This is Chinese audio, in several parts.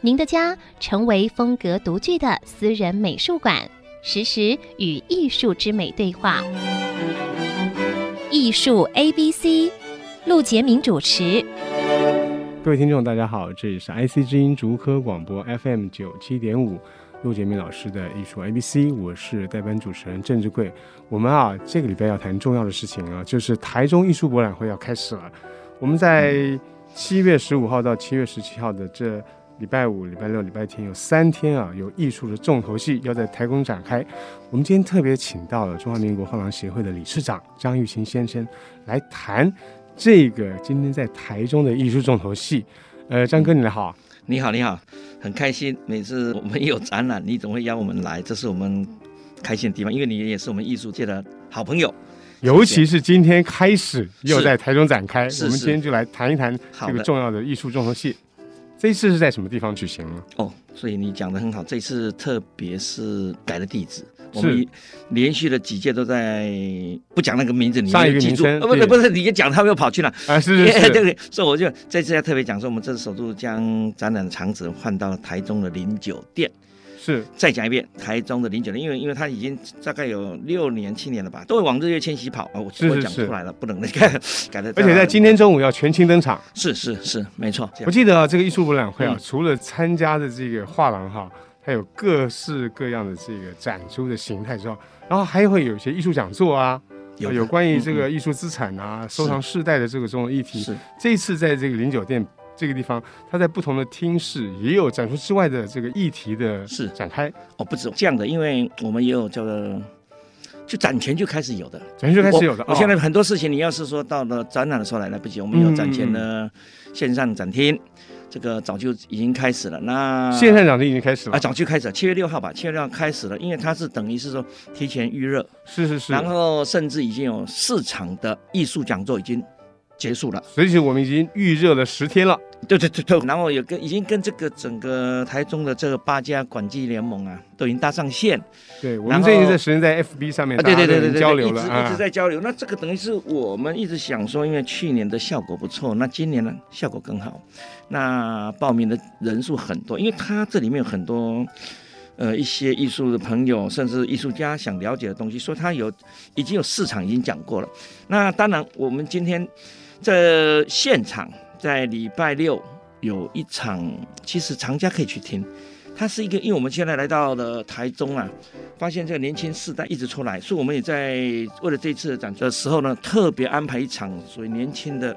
您的家成为风格独具的私人美术馆，实时与艺术之美对话。艺术 A B C，陆杰明主持。各位听众，大家好，这里是 IC 之音竹科广播 FM 九七点五，陆杰明老师的艺术 A B C，我是代班主持人郑志贵。我们啊，这个礼拜要谈重要的事情啊，就是台中艺术博览会要开始了。我们在七月十五号到七月十七号的这。礼拜五、礼拜六、礼拜天有三天啊，有艺术的重头戏要在台中展开。我们今天特别请到了中华民国画廊协会的理事长张玉琴先生来谈这个今天在台中的艺术重头戏。呃，张哥你好，你好，你好，很开心。每次我们有展览，你总会邀我们来，这是我们开心的地方，因为你也是我们艺术界的好朋友。尤其是今天开始又在台中展开，我们今天就来谈一谈这个重要的艺术重头戏。这一次是在什么地方举行呢？哦，所以你讲的很好。这次特别是改了地址，我们连续的几届都在不讲那个名字，你没记住，啊，不是不是，你一讲他们又跑去了啊！是是 是，对对，所以我就这次要特别讲说，我们这次首度将展览的场址换到了台中的林酒店。是，再讲一遍，台中的林酒店，因为因为他已经大概有六年七年了吧，都会往日月千禧跑啊，我我讲出来了，不能那个 改的。而且在今天中午要全清登场，是是是，没错。我记得啊，这个艺术博览会啊，嗯、除了参加的这个画廊哈，还有各式各样的这个展出的形态之后，然后还会有一些艺术讲座啊，有有关于这个艺术资产啊、嗯、收藏世代的这个这种议题。是，这一次在这个林酒店。这个地方，它在不同的厅室也有展出之外的这个议题的是展开哦，不止这样的，因为我们也有叫做，就展前就开始有的，展前就开始有的。我，我现在很多事情，你要是说到了展览的时候来来不及，我们有展前的线上展厅，嗯、这个早就已经开始了。那线上展厅已经开始了啊，早就开始了，七月六号吧，七月六号开始了，因为它是等于是说提前预热，是是是，然后甚至已经有市场的艺术讲座已经结束了，所以我们已经预热了十天了。对对对对，然后有跟已经跟这个整个台中的这个八家馆际联盟啊，都已经搭上线。对，我们最近在时间在 FB 上面，对对对对对，交流了，一直一直在交流。那这个等于是我们一直想说，因为去年的效果不错，那今年呢效果更好。那报名的人数很多，因为他这里面有很多呃一些艺术的朋友，甚至艺术家想了解的东西，说他有已经有市场已经讲过了。那当然，我们今天这现场。在礼拜六有一场，其实藏家可以去听。它是一个，因为我们现在来到了台中啊，发现这个年轻世代一直出来，所以我们也在为了这次的展的时候呢，特别安排一场所谓年轻的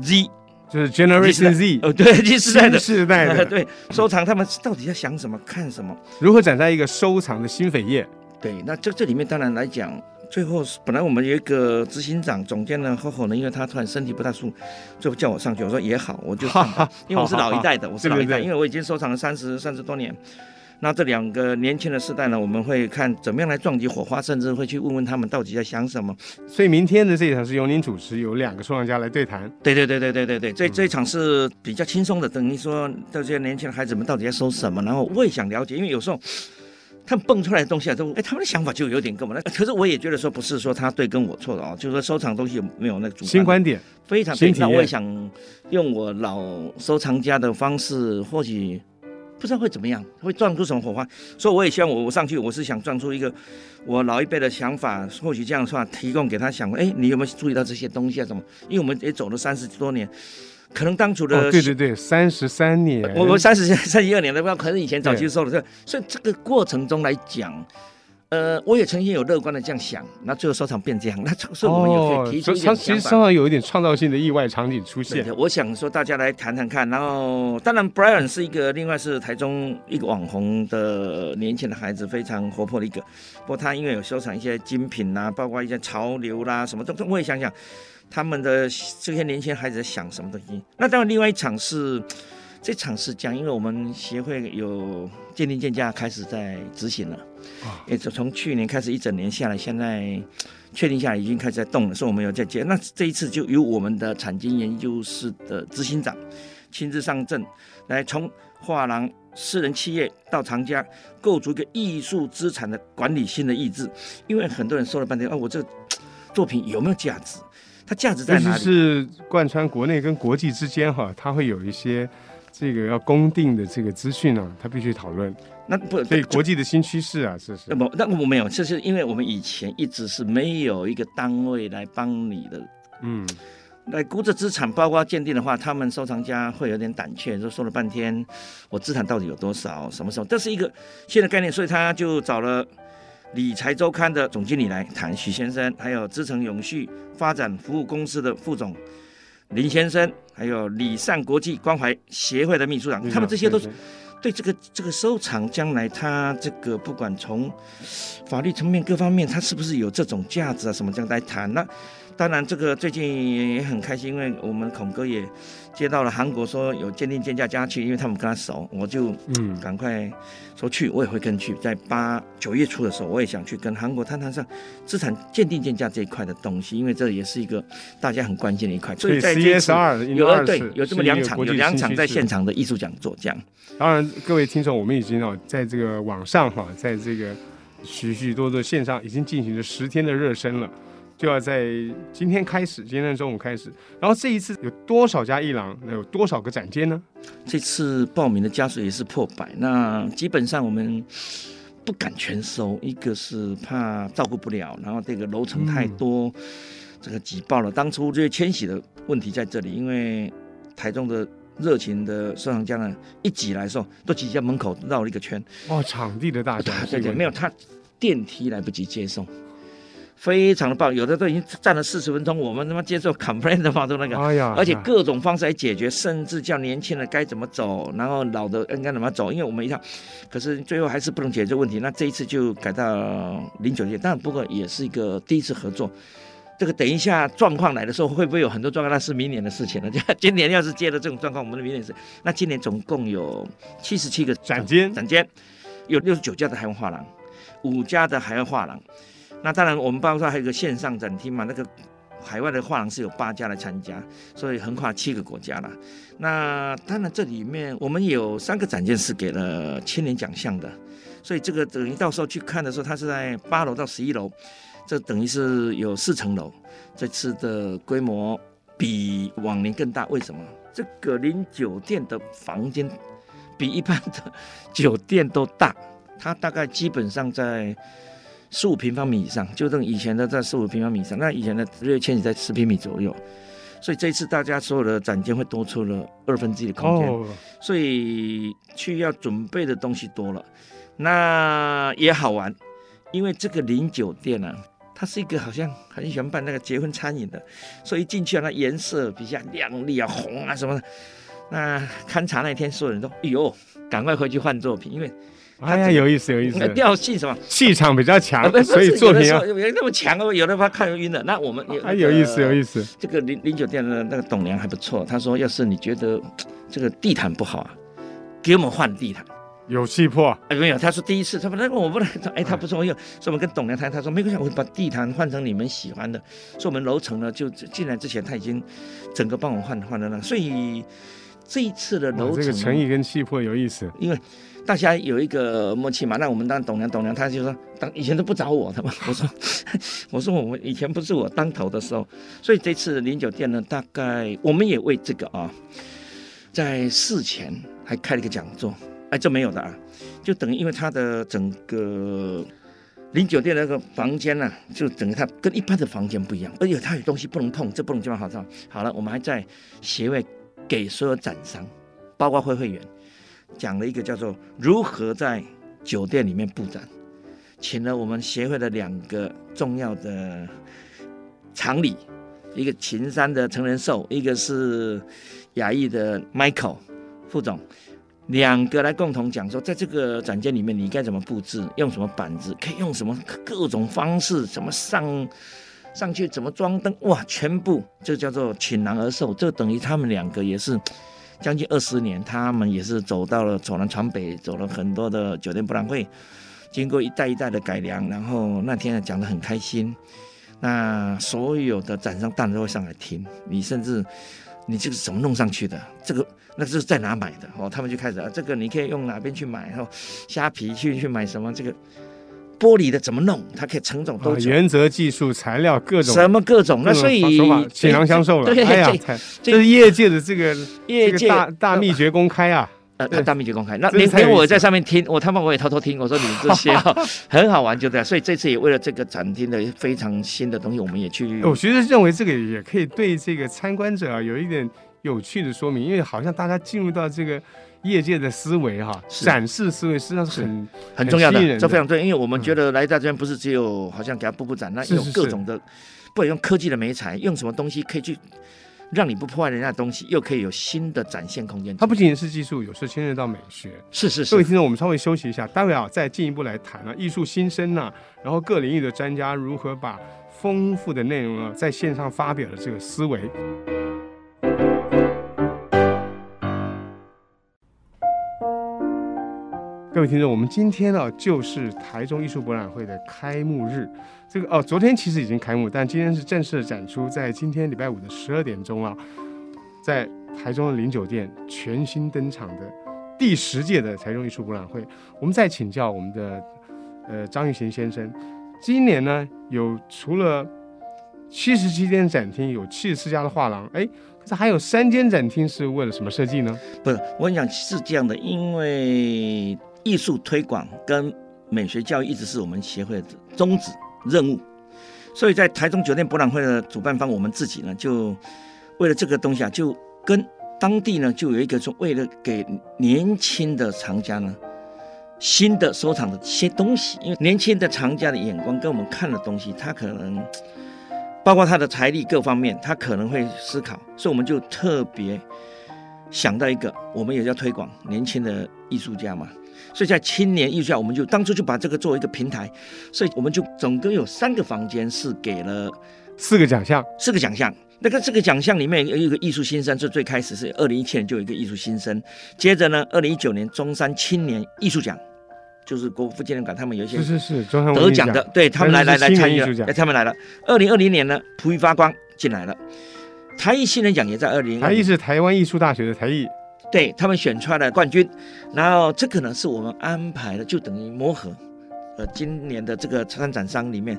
Z，就是 Generation Z，哦，对，新世代的，世代的，对，收藏他们到底在想什么，看什么，如何展开一个收藏的新扉页？对，那这这里面当然来讲。最后是本来我们有一个执行长总监呢，厚厚呢，因为他突然身体不太舒服，就叫我上去。我说也好，我就上吧，因为我是老一代的，我是老一代，因为我已经收藏了三十三十多年。那这两个年轻的世代呢，我们会看怎么样来撞击火花，甚至会去问问他们到底在想什么。所以明天的这一场是由您主持，有两个收藏家来对谈。对对对对对对对，这这一场是比较轻松的，等于说这些年轻的孩子们到底在收什么，然后我也想了解，因为有时候。他们蹦出来的东西啊，都哎，他们的想法就有点跟我们。那可是我也觉得说，不是说他对跟我错的哦，就是说收藏东西有没有那个主新观点，非常非常。那我也想用我老收藏家的方式，或许不知道会怎么样，会撞出什么火花。所以我也希望我我上去，我是想撞出一个我老一辈的想法，或许这样的话提供给他想，哎，你有没有注意到这些东西啊？什么？因为我们也走了三十多年。可能当初的、哦、对对对，三十三年，我们三十三十二年了，不知道可能以前早期收了这，所以这个过程中来讲，呃，我也曾经有乐观的这样想，那最后收场变这样，那所以我们也可以提出一点想法。其实常常有一点创造性的意外场景出现。我想说大家来谈谈看，然后当然 Brian 是一个，另外是台中一个网红的年轻的孩子，非常活泼的一个。不过他因为有收藏一些精品呐、啊，包括一些潮流啦、啊、什么都，我也想想。他们的这些年轻孩子在想什么东西？那当然，另外一场是这场是讲，因为我们协会有鉴定鉴价开始在执行了，也就从去年开始一整年下来，现在确定下来已经开始在动了，所以我们有在接。那这一次就由我们的产经研究室的执行长亲自上阵，来从画廊、私人企业到藏家，构筑一个艺术资产的管理性的意志。因为很多人说了半天，啊，我这作品有没有价值？它价值在哪里？是贯穿国内跟国际之间哈，它会有一些。这个要公定的这个资讯呢，它必须讨论。那不，所以国际的新趋势啊，是是。不，那我没有，这是因为我们以前一直是没有一个单位来帮你的，嗯，来估值资产，包括鉴定的话，他们收藏家会有点胆怯，说说了半天，我资产到底有多少，什么时候？这是一个新的概念，所以他就找了理财周刊的总经理来谈，许先生，还有资诚永续发展服务公司的副总。林先生，还有礼善国际关怀协会的秘书长，他们这些都是对这个这个收藏将来他这个不管从法律层面各方面，他是不是有这种价值啊什么这样来谈那。当然，这个最近也很开心，因为我们孔哥也接到了韩国说有鉴定鉴价家去，因为他们跟他熟，我就嗯赶快说去，我也会跟去。在八九月初的时候，我也想去跟韩国谈谈上资产鉴定鉴价这一块的东西，因为这也是一个大家很关键的一块。所以在这一次有了对有这么两场有两场在现场的艺术讲座这样。当然，各位听众，我们已经哦在这个网上哈，在这个许许多多线上已经进行了十天的热身了。就要在今天开始，今天中午开始。然后这一次有多少家艺廊？那有多少个展间呢？这次报名的家数也是破百。那基本上我们不敢全收，一个是怕照顾不了，然后这个楼层太多，嗯、这个挤爆了。当初这些迁徙的问题在这里，因为台中的热情的收藏家呢，一挤来的时候都挤在门口绕了一个圈。哦，场地的大小，对对，没有，他电梯来不及接送。非常的棒，有的都已经站了四十分钟，我们他妈接受 complaint 的话都那个，哎呀，而且各种方式来解决，甚至叫年轻人该怎么走，然后老的应该怎么走，因为我们一趟，可是最后还是不能解决问题，那这一次就改到零酒店，但不过也是一个第一次合作，这个等一下状况来的时候会不会有很多状况，那是明年的事情了。就今年要是接了这种状况，我们的明年是，那今年总共有七十七个展间，展间有六十九家的海外画廊，五家的海外画廊。那当然，我们包括还有一个线上展厅嘛，那个海外的画廊是有八家来参加，所以横跨七个国家了。那当然，这里面我们有三个展件是给了青年奖项的，所以这个等于到时候去看的时候，它是在八楼到十一楼，这等于是有四层楼。这次的规模比往年更大，为什么？这个林酒店的房间比一般的酒店都大，它大概基本上在。十五平方米以上，就等以前的在十五平方米以上。那以前的日月千禧在十平米左右，所以这一次大家所有的展间会多出了二分之一的空间，哦、所以去要准备的东西多了，那也好玩，因为这个零酒店呢、啊，它是一个好像很喜欢办那个结婚餐饮的，所以进去啊，那颜色比较亮丽啊，红啊什么的。那勘察那天，所有人都哎呦，赶快回去换作品，因为。哎呀，有意思，有意思。调性什么？气场比较强，所以作品啊有那么强哦。有的怕看晕了。那我们哎，有意思，有意思。这个零零酒店的那个董娘还不错，他说：“要是你觉得这个地毯不好啊，给我们换地毯，有气魄。”哎，没有，他说第一次，他说那个我不能，哎，他不说，又说我们跟董娘谈，他说没关系，我会把地毯换成你们喜欢的。说我们楼层呢，就进来之前他已经整个帮我换换了那个，所以这一次的楼层这个诚意跟气魄有意思，因为。大家有一个默契嘛？那我们当董娘，董娘他就说，当以前都不找我的嘛。我说，我说我们以前不是我当头的时候，所以这次林酒店呢，大概我们也为这个啊，在事前还开了一个讲座。哎，这没有的啊，就等于因为他的整个林酒店那个房间呢、啊，就整个它跟一般的房间不一样，而且它有东西不能碰，这不能这么好上。好了，我们还在协会给所有展商，包括会会员。讲了一个叫做如何在酒店里面布展，请了我们协会的两个重要的常理，一个秦山的陈仁寿，一个是亚艺的 Michael 副总，两个来共同讲说，在这个展间里面你该怎么布置，用什么板子，可以用什么各种方式，怎么上上去，怎么装灯，哇，全部这叫做倾囊而授，这等于他们两个也是。将近二十年，他们也是走到了走南闯北，走了很多的酒店博览会，经过一代一代的改良，然后那天讲得很开心。那所有的展商当然都会上来听，你甚至你这个怎么弄上去的？这个那是在哪买的？哦，他们就开始啊，这个你可以用哪边去买？然后虾皮去去买什么？这个玻璃的怎么弄？它可以成种多种，原则、技术、材料各种什么各种？那所以锦囊相授了。对，哎呀，这是业界的这个业界大大秘诀公开啊。呃，大秘诀公开，那连连我在上面听，我他妈我也偷偷听。我说你们这些 很好玩，就这样。所以这次也为了这个展厅的非常新的东西，我们也去。我其实认为这个也可以对这个参观者啊有一点有趣的说明，因为好像大家进入到这个业界的思维哈，展示思维实际上是很很重要的，这非常重要。因为我们觉得来大这边不是只有好像给他布布展，那有各种的，不管用科技的美材，用什么东西可以去。让你不破坏人家的东西，又可以有新的展现空间。它不仅仅是技术，有时候牵涉到美学。是是是。各位听众，我们稍微休息一下，待会啊再进一步来谈啊艺术新生呐、啊，然后各领域的专家如何把丰富的内容啊在线上发表的这个思维。各位听众，我们今天呢、就是台中艺术博览会的开幕日。这个哦，昨天其实已经开幕，但今天是正式的展出，在今天礼拜五的十二点钟啊，在台中的林酒店全新登场的第十届的台中艺术博览会。我们再请教我们的呃张玉贤先生，今年呢有除了七十七间展厅，有七十四家的画廊，哎，可是还有三间展厅是为了什么设计呢？不是，我想是这样的，因为。艺术推广跟美学教育一直是我们协会的宗旨任务，所以在台中酒店博览会的主办方，我们自己呢，就为了这个东西啊，就跟当地呢，就有一个说，为了给年轻的藏家呢，新的收藏的一些东西，因为年轻的藏家的眼光跟我们看的东西，他可能包括他的财力各方面，他可能会思考，所以我们就特别想到一个，我们也要推广年轻的艺术家嘛。所以在青年艺术家，我们就当初就把这个作为一个平台，所以我们就总共有三个房间是给了四个奖项，四个奖项。那个这个奖项里面有一个艺术新生，是最开始是二零一七年就有一个艺术新生，接着呢，二零一九年中山青年艺术奖，就是国父纪念馆他们有一些是是是得奖的，对他们来来来参与了，他们来了。二零二零年呢，璞玉发光进来了，台艺新人奖也在二零，台艺是台湾艺术大学的台艺。对他们选出来的冠军，然后这个呢是我们安排的，就等于磨合。呃，今年的这个参展商里面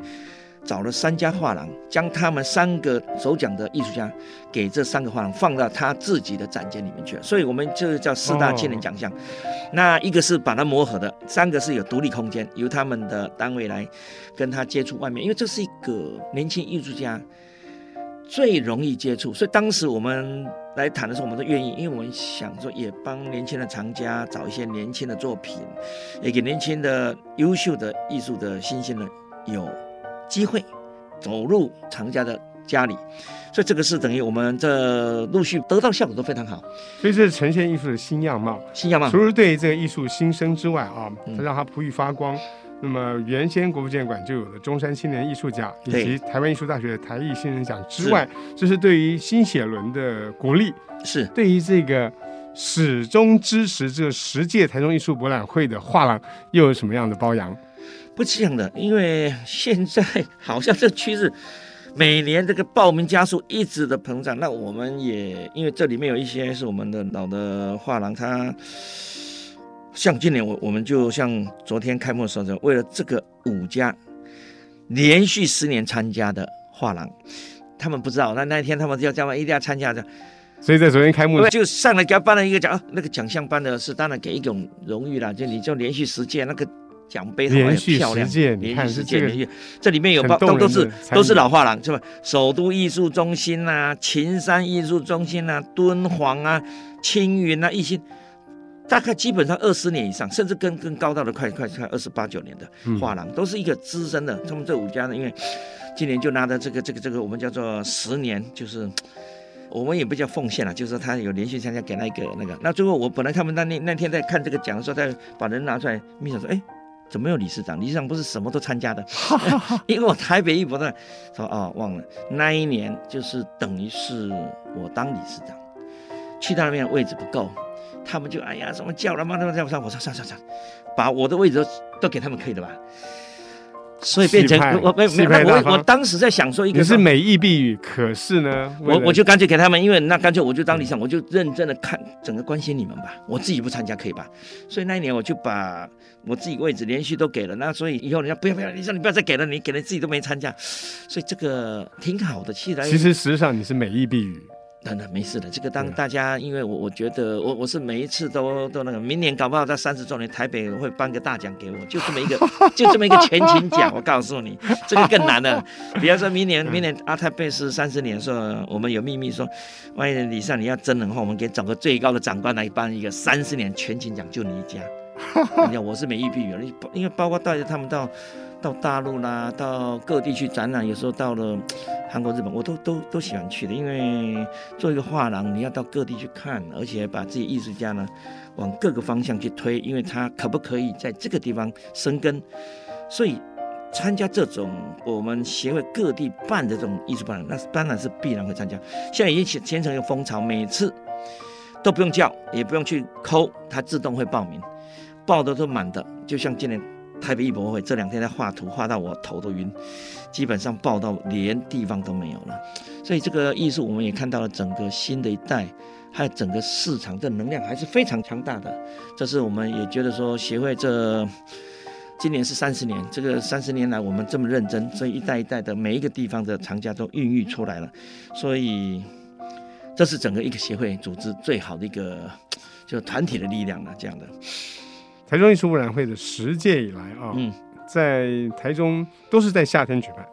找了三家画廊，将他们三个首奖的艺术家给这三个画廊放到他自己的展间里面去了，所以我们就叫四大青年奖项。那一个是把它磨合的，三个是有独立空间，由他们的单位来跟他接触外面，因为这是一个年轻艺术家。最容易接触，所以当时我们来谈的时候，我们都愿意，因为我们想说，也帮年轻的藏家找一些年轻的作品，也给年轻的优秀的艺术的新鲜的有机会走入藏家的家里，所以这个是等于我们这陆续得到效果都非常好，所以这是呈现艺术的新样貌，新样貌。除了对这个艺术新生之外啊，它让它璞玉发光。那么原先国父纪念馆就有的中山青年艺术奖，以及台湾艺术大学的台艺新人奖之外，这是对于新写轮的鼓励，是对于这个始终支持这十届台中艺术博览会的画廊又有什么样的褒扬？不这样的，因为现在好像这趋势，每年这个报名家数一直的膨胀，那我们也因为这里面有一些是我们的老的画廊，它。像今年我我们就像昨天开幕的时候，为了这个五家连续十年参加的画廊，他们不知道，那那一天他们就要加班，一定要参加的，所以在昨天开幕就上来给他颁了一个奖，那个奖项颁的是当然给一种荣誉了，就你就连续十届那个奖杯很漂亮，连续十届，连续这里面有包都都是都是老画廊是吧？首都艺术中心呐、啊，秦山艺术中心呐、啊，敦煌啊，青云啊，一些。大概基本上二十年以上，甚至更更高到了快快快二十八九年的画廊，都是一个资深的。他们这五家呢，因为今年就拿的这个这个这个，我们叫做十年，就是我们也不叫奉献了，就是他有连续参加给那个那个。那最后我本来他们那那那天在看这个奖的时候，在把人拿出来，秘书说：“哎，怎么有理事长？理事长不是什么都参加的？” 因为我台北艺博的说哦，忘了那一年就是等于是我当理事长。去到那边位置不够，他们就哎呀什么叫了嘛，那么叫上，我说算算算，把我的位置都都给他们可以的吧。所以变成我没没我我当时在想说一个，你是美意避语，可是呢，我我就干脆给他们，因为那干脆我就当理事长，我就认真的看整个关心你们吧，我自己不参加可以吧？所以那一年我就把我自己位置连续都给了，那所以以后人家不要不要，你说你不要再给了，你给了自己都没参加，所以这个挺好的。其实其实实际上你是美意避语。真的没事的，这个当大家，因为我我觉得我我是每一次都都那个，明年搞不好在三十周年，台北会颁个大奖给我，就这么一个，就这么一个全勤奖。我告诉你，这个更难了。比方说明年明年阿泰贝斯三十年的时候，我们有秘密说，万一李尚你要争的话，我们给找个最高的长官来颁一个三十年全勤奖，就你一家。你看我是美意必语，因为包括带着他们到。到大陆啦，到各地去展览，有时候到了韩国、日本，我都都都喜欢去的。因为做一个画廊，你要到各地去看，而且把自己艺术家呢往各个方向去推，因为他可不可以在这个地方生根。所以参加这种我们协会各地办的这种艺术展览，那当然是必然会参加。现在已经形成一个风潮，每次都不用叫，也不用去抠，它自动会报名，报的都满的，就像今年。台北艺博会这两天在画图，画到我头都晕，基本上爆到连地方都没有了。所以这个艺术我们也看到了整个新的一代，还有整个市场的能量还是非常强大的。这是我们也觉得说协会这今年是三十年，这个三十年来我们这么认真，所以一代一代的每一个地方的藏家都孕育出来了。所以这是整个一个协会组织最好的一个就团体的力量了，这样的。台中艺术博览会的十届以来啊，嗯，在台中都是在夏天举办，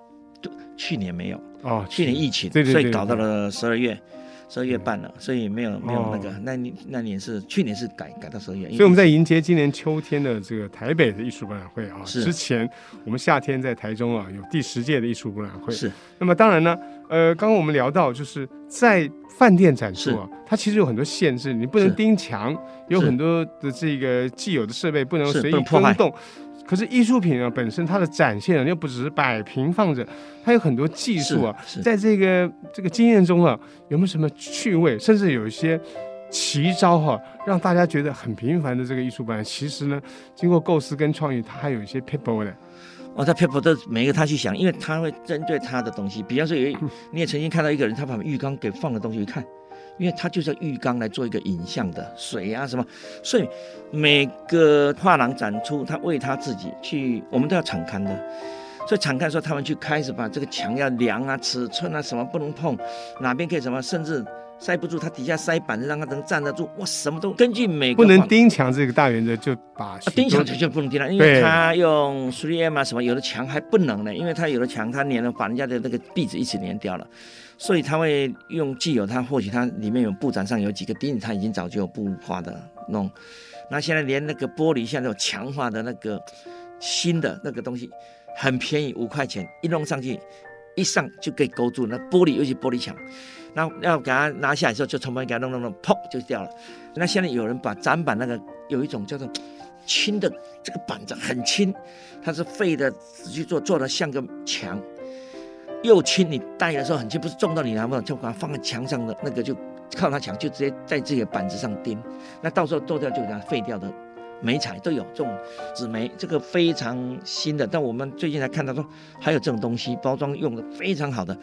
去年没有。哦，去年疫情，对对对，所以搞到了十二月，十二月半了，所以没有没有那个，那年那年是去年是改改到十二月，所以我们在迎接今年秋天的这个台北的艺术博览会啊，之前我们夏天在台中啊有第十届的艺术博览会，是，那么当然呢，呃，刚刚我们聊到就是在饭店展出啊，它其实有很多限制，你不能钉墙，有很多的这个既有的设备不能随意更动。可是艺术品啊本身它的展现啊又不只是摆平放着，它有很多技术啊，在这个这个经验中啊，有没有什么趣味，甚至有一些奇招哈、啊，让大家觉得很平凡的这个艺术馆，其实呢，经过构思跟创意，它还有一些 people 的。哦，他 people 的每一个他去想，因为他会针对他的东西。比方说，有你也曾经看到一个人，他把浴缸给放的东西一看，因为它就是浴缸来做一个影像的水啊什么，所以每个画廊展出，他为他自己去，我们都要敞开的。所以敞开说，他们去开始把这个墙要量啊、尺寸啊什么不能碰，哪边可以什么，甚至。塞不住，它底下塞板子，让它能站得住。哇，什么都根据每个不能钉墙这个大原则，就把钉墙就就不能钉了，因为它用 3M 啊什么，有的墙还不能呢，因为它有的墙它粘了，把人家的那个壁纸一起粘掉了，所以他会用既有它或许它里面有布展上有几个钉子，它已经早就有布画的弄。那现在连那个玻璃，现在有强化的那个新的那个东西，很便宜，五块钱一弄上去，一上就可以勾住那玻璃，尤其玻璃墙。那要给它拿下来的时候，就从旁边给它弄弄弄，砰就掉了。那现在有人把展板那个有一种叫做轻的这个板子很轻，它是废的去做，做的像个墙，又轻，你带的时候很轻，不是重到你拿不动，就把它放在墙上的那个就靠它墙，就直接在这个板子上钉。那到时候剁掉就给它废掉的。梅彩都有这种纸媒，这个非常新的。但我们最近才看到说，还有这种东西，包装用的非常好的。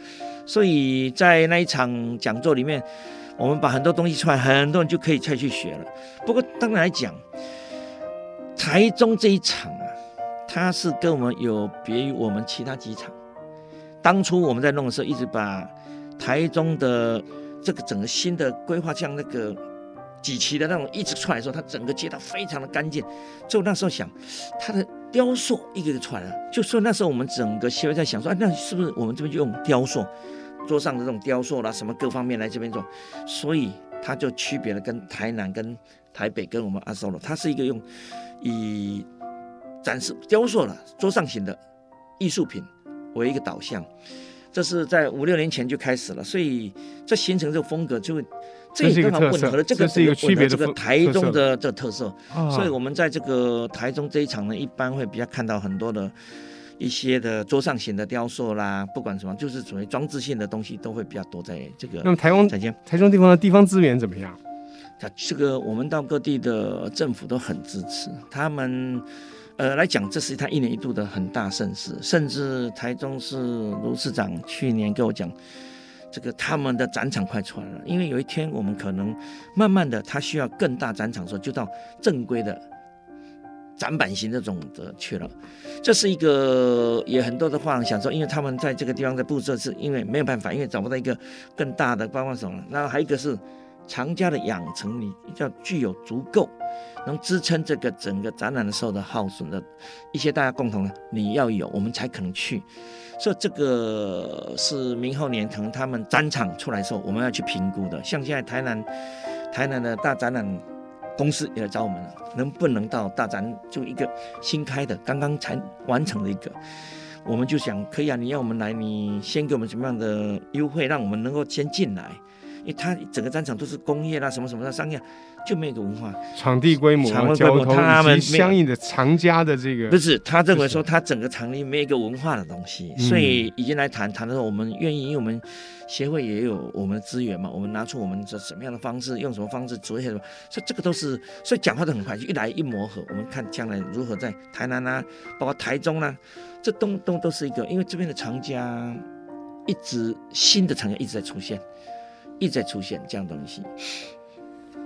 所以在那一场讲座里面，我们把很多东西出来，很多人就可以再去学了。不过当然来讲，台中这一场啊，它是跟我们有别于我们其他几场。当初我们在弄的时候，一直把台中的这个整个新的规划，像那个。几期的那种一直出来的时候，它整个街道非常的干净。就那时候想，它的雕塑一个个出来了。就说那时候我们整个协会在想说，啊，那是不是我们这边就用雕塑，桌上的这种雕塑啦，什么各方面来这边做？所以它就区别了跟台南、跟台北、跟我们阿苏罗，它是一个用以展示雕塑了桌上型的艺术品为一个导向。这是在五六年前就开始了，所以这形成这个风格就会。这也刚好混合了这个是一个区别这个台中的这个特色，所以我们在这个台中这一场呢，一般会比较看到很多的一些的桌上型的雕塑啦，不管什么，就是属于装置性的东西都会比较多在这个。那么台中台中地方的地方资源怎么样？这个我们到各地的政府都很支持，他们呃来讲，这是他一年一度的很大盛事，甚至台中市卢市长去年跟我讲，这个他们的展场快出来了，因为有一天我们可能慢慢的，他需要更大展场的时候，就到正规的展板型的种的去了。这是一个也很多的话想说，因为他们在这个地方的布置是因为没有办法，因为找不到一个更大的包括什么，那还有一个是。藏家的养成，你要具有足够能支撑这个整个展览的时候的耗损的一些大家共同的，你要有，我们才可能去。所以这个是明后年可能他们展场出来的时候，我们要去评估的。像现在台南，台南的大展览公司也来找我们了，能不能到大展就一个新开的，刚刚才完成的一个，我们就想可以啊，你要我们来，你先给我们什么样的优惠，让我们能够先进来。因为它整个战场都是工业啦，什么什么的商业，就没有一个文化。场地规模、场地交通他们相应的藏家的这个，不是他认为说他整个场里没有一个文化的东西，所以已经来谈谈的时候，我们愿意，因为我们协会也有我们的资源嘛，我们拿出我们这什么样的方式，用什么方式做一些什么，所以这个都是，所以讲话都很快，就一来一磨合，我们看将来如何在台南啊，包括台中啊，这东东都是一个，因为这边的藏家一直新的藏家一直在出现。一直在出现这样东西。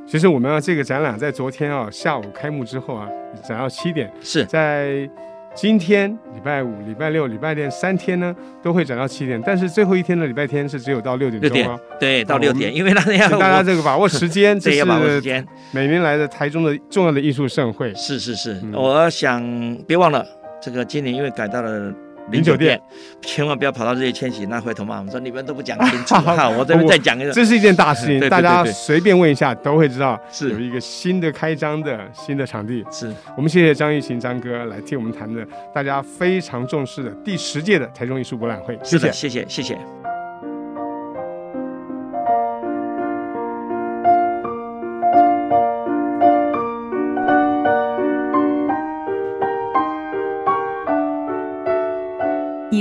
其实我们啊，这个展览在昨天啊下午开幕之后啊，展到七点。是在今天礼拜五、礼拜六、礼拜天三天呢，都会展到七点。但是最后一天的礼拜天是只有到六点钟啊。对，到六点，因为大家大家这个把握时间，这是把握时间。每年来的台中的重要的艺术盛会。是是是，嗯、我想别忘了这个今年因为改到了。林酒店，千万不要跑到日月千禧，那回头嘛我们说你们都不讲清楚。好，我这边再讲一个，这是一件大事情，大家随便问一下都会知道，是有一个新的开张的新的场地。是我们谢谢张玉琴张哥来替我们谈的，大家非常重视的第十届的台中艺术博览会。谢谢，谢谢，谢谢。